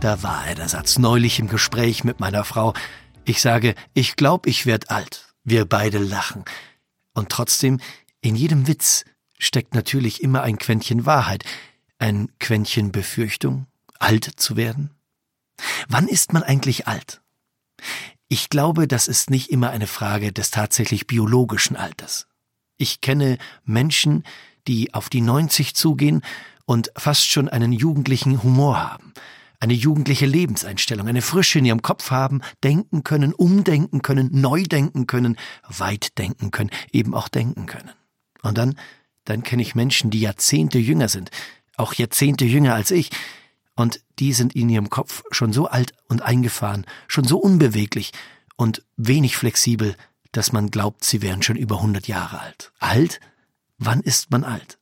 da war er, der Satz, neulich im Gespräch mit meiner Frau. Ich sage, ich glaube, ich werd alt. Wir beide lachen. Und trotzdem, in jedem Witz steckt natürlich immer ein Quäntchen Wahrheit, ein Quäntchen Befürchtung, alt zu werden. Wann ist man eigentlich alt? Ich glaube, das ist nicht immer eine Frage des tatsächlich biologischen Alters. Ich kenne Menschen, die auf die 90 zugehen und fast schon einen jugendlichen Humor haben, eine jugendliche Lebenseinstellung, eine Frische in ihrem Kopf haben, denken können, umdenken können, neu denken können, weit denken können, eben auch denken können. Und dann, dann kenne ich Menschen, die Jahrzehnte jünger sind, auch Jahrzehnte jünger als ich, und die sind in ihrem Kopf schon so alt und eingefahren, schon so unbeweglich und wenig flexibel, dass man glaubt, sie wären schon über 100 Jahre alt. Alt? Wann ist man alt?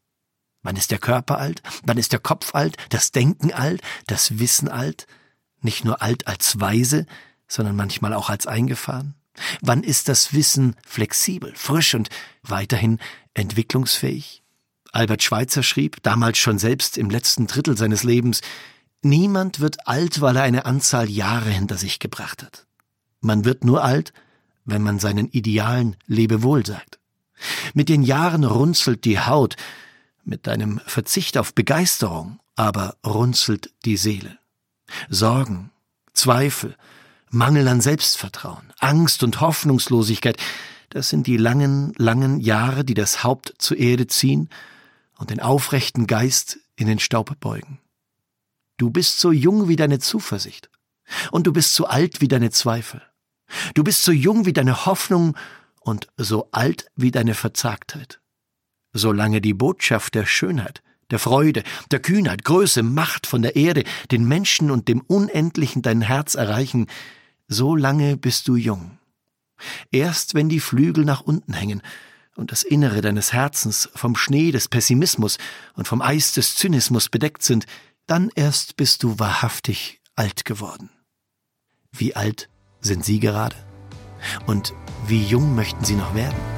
Wann ist der Körper alt? Wann ist der Kopf alt? Das Denken alt? Das Wissen alt? Nicht nur alt als weise, sondern manchmal auch als eingefahren? Wann ist das Wissen flexibel, frisch und weiterhin entwicklungsfähig? Albert Schweitzer schrieb, damals schon selbst im letzten Drittel seines Lebens, Niemand wird alt, weil er eine Anzahl Jahre hinter sich gebracht hat. Man wird nur alt, wenn man seinen Idealen Lebewohl sagt. Mit den Jahren runzelt die Haut, mit deinem Verzicht auf Begeisterung aber runzelt die Seele. Sorgen, Zweifel, Mangel an Selbstvertrauen, Angst und Hoffnungslosigkeit, das sind die langen, langen Jahre, die das Haupt zur Erde ziehen und den aufrechten Geist in den Staub beugen. Du bist so jung wie deine Zuversicht, und du bist so alt wie deine Zweifel. Du bist so jung wie deine Hoffnung und so alt wie deine Verzagtheit solange die Botschaft der Schönheit, der Freude, der Kühnheit, Größe, Macht von der Erde, den Menschen und dem Unendlichen dein Herz erreichen, so lange bist du jung. Erst wenn die Flügel nach unten hängen und das Innere deines Herzens vom Schnee des Pessimismus und vom Eis des Zynismus bedeckt sind, dann erst bist du wahrhaftig alt geworden. Wie alt sind Sie gerade? Und wie jung möchten Sie noch werden?